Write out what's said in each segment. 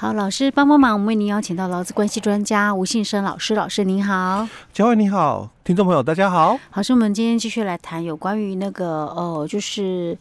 好，老师帮帮忙，我们为您邀请到劳资关系专家吴信生老师，老师您好，嘉惠你好，听众朋友大家好。好，是我们今天继续来谈有关于那个呃，就是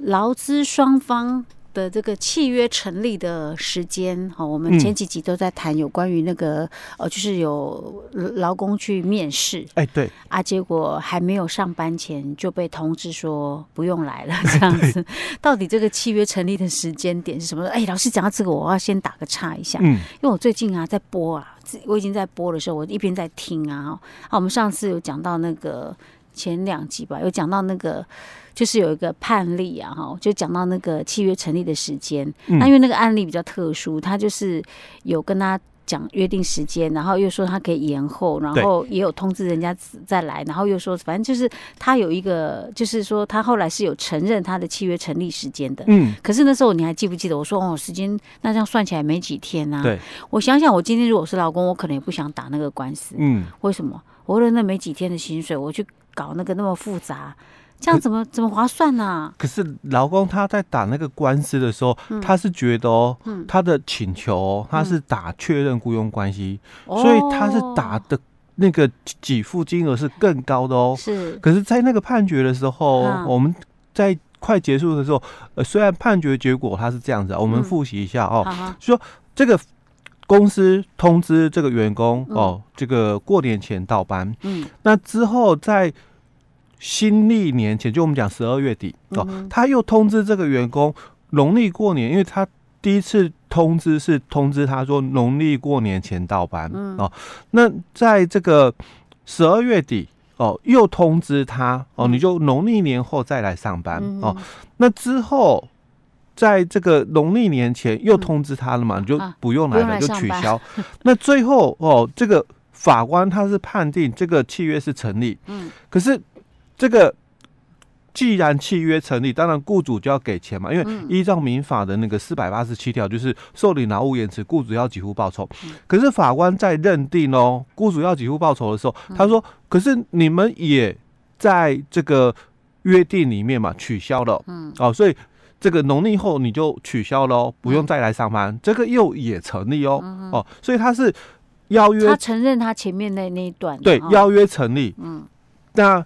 劳资双方。的这个契约成立的时间，好，我们前几集都在谈有关于那个，嗯、呃，就是有劳工去面试，哎，对，啊，结果还没有上班前就被通知说不用来了，这样子，到底这个契约成立的时间点是什么？哎，老师讲到这个，我要先打个岔一下，嗯，因为我最近啊在播啊，我已经在播的时候，我一边在听啊，啊，我们上次有讲到那个前两集吧，有讲到那个。就是有一个判例啊，哈，就讲到那个契约成立的时间。那因为那个案例比较特殊，他就是有跟他讲约定时间，然后又说他可以延后，然后也有通知人家再来，然后又说反正就是他有一个，就是说他后来是有承认他的契约成立时间的。嗯。可是那时候你还记不记得？我说哦，时间那这样算起来没几天啊。对。我想想，我今天如果是老公，我可能也不想打那个官司。嗯。为什么？我为了那没几天的薪水，我去搞那个那么复杂。这样怎么怎么划算呢、啊？可是劳工他在打那个官司的时候，嗯、他是觉得哦，嗯、他的请求、哦、他是打确认雇佣关系，嗯、所以他是打的那个给付金额是更高的哦。是，可是，在那个判决的时候，嗯、我们在快结束的时候，呃，虽然判决结果他是这样子啊，我们复习一下哦，嗯、说这个公司通知这个员工、嗯、哦，这个过年前到班，嗯，那之后在。新历年前，就我们讲十二月底哦，他又通知这个员工农历过年，因为他第一次通知是通知他说农历过年前到班嗯哦。那在这个十二月底哦，又通知他哦，你就农历年后再来上班哦。那之后，在这个农历年前又通知他了嘛，你就不用来了，就取消。那最后哦，这个法官他是判定这个契约是成立，嗯，可是。这个既然契约成立，当然雇主就要给钱嘛，因为依照民法的那个四百八十七条，就是受理劳务延迟，雇主要给付报酬。可是法官在认定哦，雇主要给付报酬的时候，他说：“可是你们也在这个约定里面嘛，取消了，嗯，哦，所以这个农历后你就取消了，不用再来上班，这个又也成立哦，哦，所以他是邀约，他承认他前面那那一段，对，邀约成立，嗯，那。”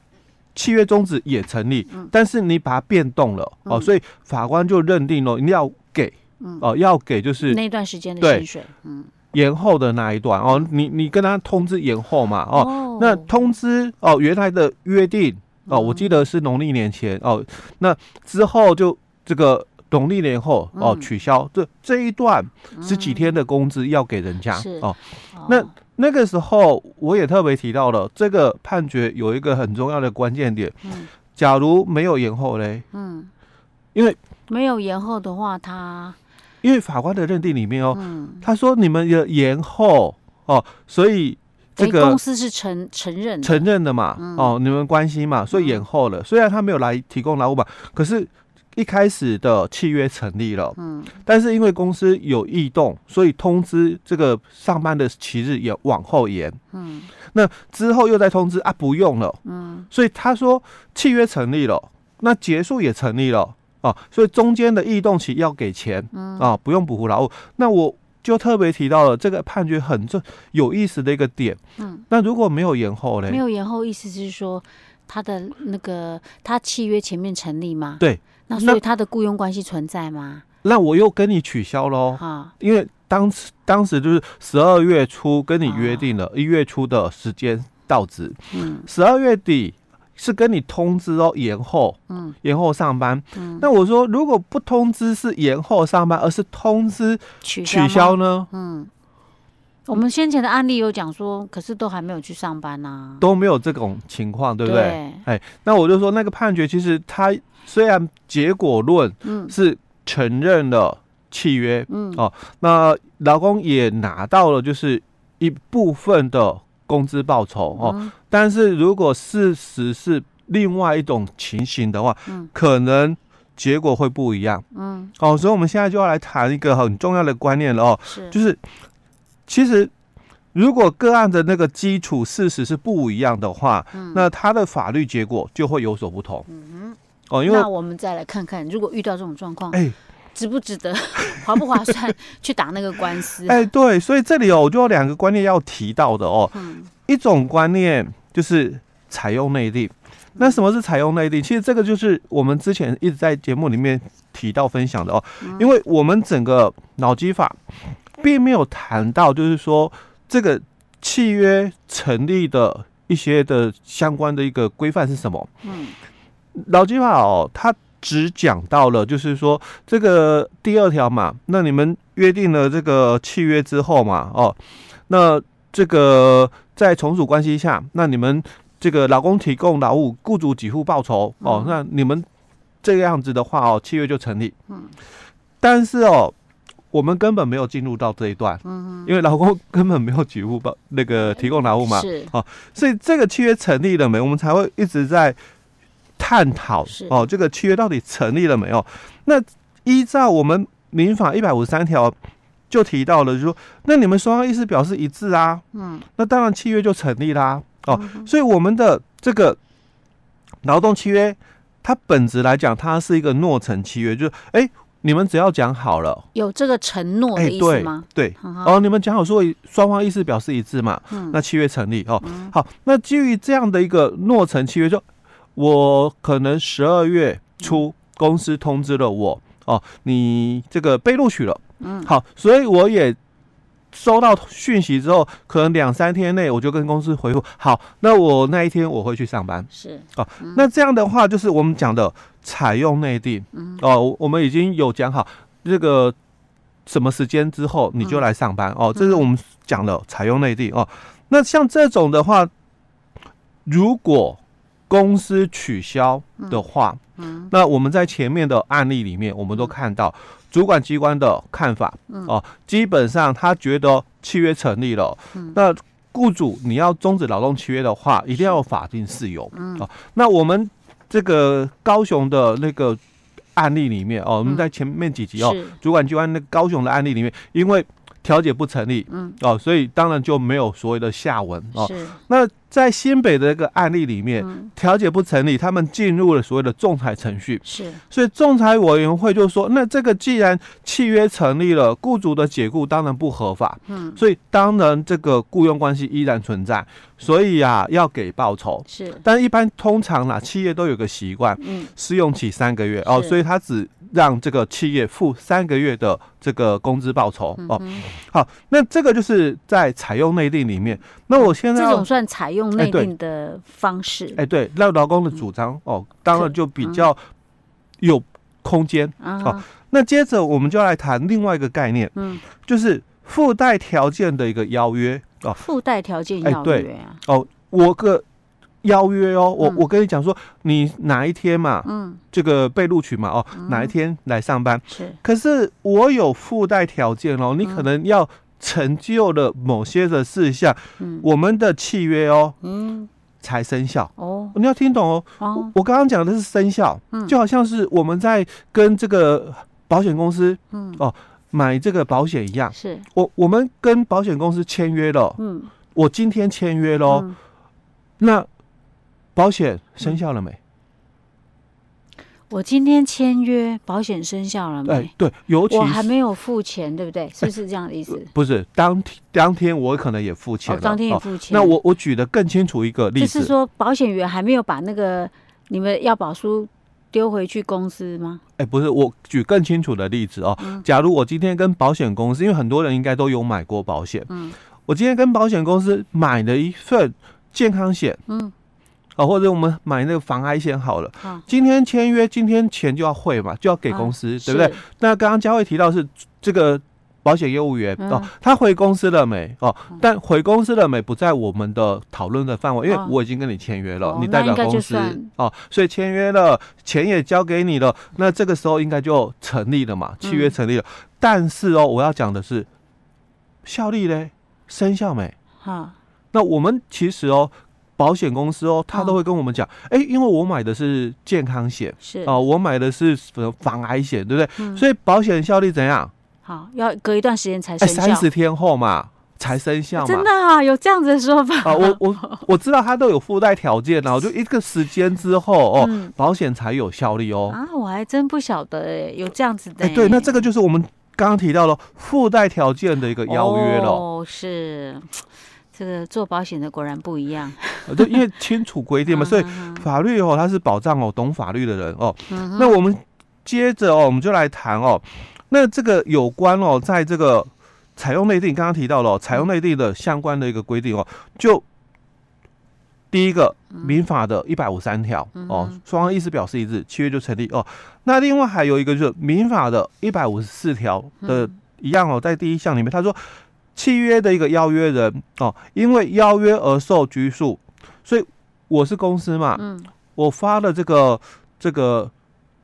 契约终止也成立，但是你把它变动了哦，所以法官就认定了你要给哦，要给就是那段时间的薪水，嗯，延后的那一段哦，你你跟他通知延后嘛哦，那通知哦原来的约定哦，我记得是农历年前哦，那之后就这个农历年后哦取消这这一段十几天的工资要给人家哦，那。那个时候，我也特别提到了这个判决有一个很重要的关键点。嗯，假如没有延后嘞，嗯，因为没有延后的话，他因为法官的认定里面哦，嗯，他说你们的延后哦，所以这个公司是承承认承认的嘛，哦，你们关系嘛，所以延后了。虽然他没有来提供劳务吧，可是。一开始的契约成立了，嗯，但是因为公司有异动，所以通知这个上班的期日也往后延，嗯，那之后又再通知啊，不用了，嗯，所以他说契约成立了，那结束也成立了啊，所以中间的异动期要给钱，嗯。啊，不用补付劳务。那我就特别提到了这个判决很重有意思的一个点，嗯，那如果没有延后呢？没有延后，意思是说他的那个他契约前面成立吗？对。那所以他的雇佣关系存在吗？那我又跟你取消喽。哈，因为当时当时就是十二月初跟你约定了一月初的时间到职。嗯，十二月底是跟你通知哦，延后。嗯，延后上班。嗯，那我说如果不通知是延后上班，而是通知取消呢？嗯，我们先前的案例有讲说，可是都还没有去上班呐，都没有这种情况，对不对？哎，那我就说那个判决其实他。虽然结果论是承认了契约，嗯。哦，那劳工也拿到了就是一部分的工资报酬哦，但是如果事实是另外一种情形的话，嗯，可能结果会不一样，嗯。哦，所以我们现在就要来谈一个很重要的观念了哦，是。就是其实如果个案的那个基础事实是不一样的话，嗯，那他的法律结果就会有所不同，嗯。哦，因为那我们再来看看，如果遇到这种状况，哎，值不值得，划不划算 去打那个官司？哎，对，所以这里哦，我就有两个观念要提到的哦。嗯，一种观念就是采用内定。那什么是采用内定？其实这个就是我们之前一直在节目里面提到分享的哦。因为我们整个脑机法并没有谈到，就是说这个契约成立的一些的相关的一个规范是什么？嗯，劳基法哦，它。只讲到了，就是说这个第二条嘛，那你们约定了这个契约之后嘛，哦，那这个在从属关系下，那你们这个老公提供劳务，雇主给付报酬，哦，那你们这个样子的话，哦，契约就成立。嗯，但是哦，我们根本没有进入到这一段，嗯，因为劳工根本没有给付报那个提供劳务嘛，是，哦，所以这个契约成立了没？我们才会一直在。探讨哦，这个契约到底成立了没？有？那依照我们民法一百五十三条就提到了，就是说，那你们双方意思表示一致啊，嗯，那当然契约就成立啦，哦，所以我们的这个劳动契约，它本质来讲，它是一个诺成契约，就是哎，你们只要讲好了，有这个承诺的意思吗？对，哦，你们讲好说双方意思表示一致嘛，嗯。那契约成立哦。好，那基于这样的一个诺成契约就。我可能十二月初公司通知了我哦，你这个被录取了，嗯，好，所以我也收到讯息之后，可能两三天内我就跟公司回复，好，那我那一天我会去上班，是哦，那这样的话就是我们讲的采用内定，嗯，哦，我们已经有讲好这个什么时间之后你就来上班。哦，这是我们讲的采用内定哦。那像这种的话，如果公司取消的话，那我们在前面的案例里面，我们都看到主管机关的看法，嗯，哦，基本上他觉得契约成立了，嗯，那雇主你要终止劳动契约的话，一定要有法定事由，嗯，哦，那我们这个高雄的那个案例里面，哦，我们在前面几集哦，主管机关那高雄的案例里面，因为调解不成立，嗯，哦，所以当然就没有所谓的下文，哦，是那。在新北的一个案例里面，调解不成立，他们进入了所谓的仲裁程序。是，所以仲裁委员会就说，那这个既然契约成立了，雇主的解雇当然不合法。嗯，所以当然这个雇佣关系依然存在，所以啊要给报酬。是，但一般通常啦，企业都有个习惯，嗯，试用期三个月哦，所以他只让这个企业付三个月的这个工资报酬哦。好，那这个就是在采用内定里面。那我现在这种算采用内定的方式。哎，对，那劳工的主张哦，当然就比较有空间。好，那接着我们就来谈另外一个概念，嗯，就是附带条件的一个邀约哦。附带条件邀约啊？哦，我个邀约哦，我我跟你讲说，你哪一天嘛，嗯，这个被录取嘛，哦，哪一天来上班？是。可是我有附带条件哦，你可能要。成就了某些的事项，嗯，我们的契约哦，嗯，才生效哦。你要听懂哦。哦，我刚刚讲的是生效，嗯，就好像是我们在跟这个保险公司，嗯，哦，买这个保险一样。是，我我们跟保险公司签约了，嗯，我今天签约喽，那保险生效了没？我今天签约，保险生效了没？哎，对，尤其我还没有付钱，对不对？是不是这样的意思？哎、不是，当天当天我可能也付钱了，哦、当天也付钱。哦、那我我举的更清楚一个例子，就是说保险员还没有把那个你们要保书丢回去公司吗？哎，不是，我举更清楚的例子哦。嗯、假如我今天跟保险公司，因为很多人应该都有买过保险，嗯，我今天跟保险公司买了一份健康险，嗯。啊，或者我们买那个防癌险好了。啊、今天签约，今天钱就要汇嘛，就要给公司，啊、对不对？那刚刚佳慧提到是这个保险业务员、嗯、哦，他回公司了没？哦，嗯、但回公司了没不在我们的讨论的范围，因为我已经跟你签约了，啊、你代表公司哦，所以签约了，钱也交给你了，那这个时候应该就成立了嘛，契约成立了。嗯、但是哦，我要讲的是效力嘞，生效没？好、啊，那我们其实哦。保险公司哦，他都会跟我们讲，哎、哦，因为我买的是健康险，是哦，我买的是防癌险，对不对？嗯、所以保险效力怎样？好，要隔一段时间才生效。三十天后嘛，才生效嘛。真的啊，有这样子的说法啊？我我我知道它都有附带条件啊，就一个时间之后哦，嗯、保险才有效力哦。啊，我还真不晓得哎，有这样子的。哎，对，那这个就是我们刚刚提到了附带条件的一个邀约了。哦，是。这个做保险的果然不一样，对，因为清楚规定嘛，所以法律哦，它是保障哦懂法律的人哦。那我们接着哦，我们就来谈哦，那这个有关哦，在这个采用内定，刚刚提到了采用内定的相关的一个规定哦，就第一个民法的一百五十三条哦，双方意思表示一致，契约就成立哦。那另外还有一个就是民法的一百五十四条的一样哦，在第一项里面他说。契约的一个邀约人哦，因为邀约而受拘束，所以我是公司嘛，嗯，我发了这个这个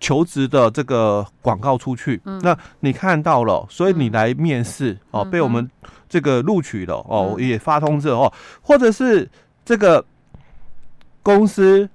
求职的这个广告出去，嗯，那你看到了，所以你来面试哦，被我们这个录取了哦，也发通知哦，或者是这个公司。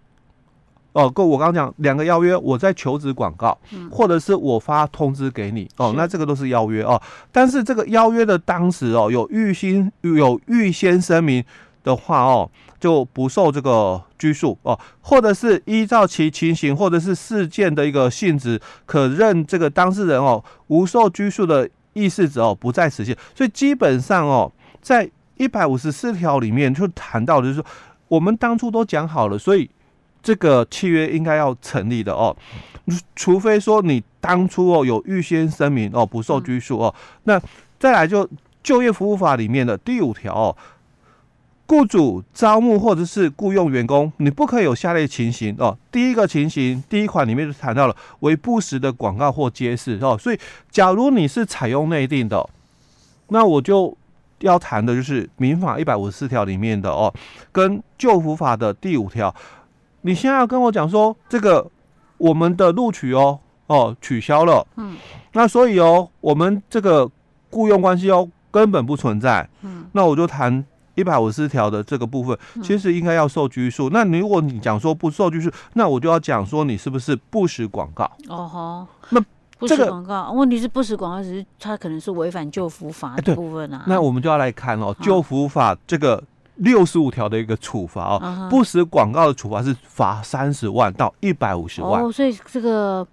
哦，够我刚刚讲两个邀约，我在求职广告，或者是我发通知给你哦，那这个都是邀约哦。但是这个邀约的当时哦，有预先有预先声明的话哦，就不受这个拘束哦，或者是依照其情形或者是事件的一个性质，可认这个当事人哦无受拘束的意思者哦不再实现。所以基本上哦，在一百五十四条里面就谈到的就是说，我们当初都讲好了，所以。这个契约应该要成立的哦，除非说你当初哦有预先声明哦不受拘束哦，那再来就就业服务法里面的第五条哦，雇主招募或者是雇佣员工，你不可以有下列情形哦。第一个情形，第一款里面就谈到了为不实的广告或揭示哦，所以假如你是采用内定的，那我就要谈的就是民法一百五十四条里面的哦，跟救服法的第五条。你现在要跟我讲说这个我们的录取哦哦取消了，嗯，那所以哦我们这个雇佣关系哦根本不存在，嗯，那我就谈一百五十四条的这个部分，其实应该要受拘束。那你如果你讲说不受拘束，那我就要讲说你是不是不实广告？哦吼，那不实广告，问题是不实广告只是它可能是违反旧服法的部分啊。那我们就要来看哦，旧服法这个。六十五条的一个处罚哦，uh huh. 不实广告的处罚是罚三十万到一百五十万。哦，所以这个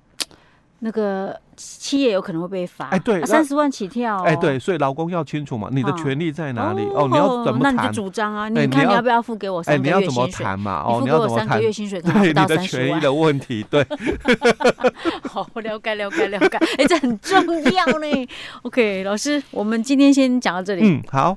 那个企业有可能会被罚。哎，对，三十万起跳。哎，对，所以劳工要清楚嘛，你的权利在哪里？哦，你要怎么谈？那你就主张啊，你看你要不要付给我三个月薪水？你要怎么谈嘛？哦，你付给我三个月薪水，可能不到三十万。的权益的问题，对。好，了解，了解，了解。哎，这很重要呢。OK，老师，我们今天先讲到这里。嗯，好。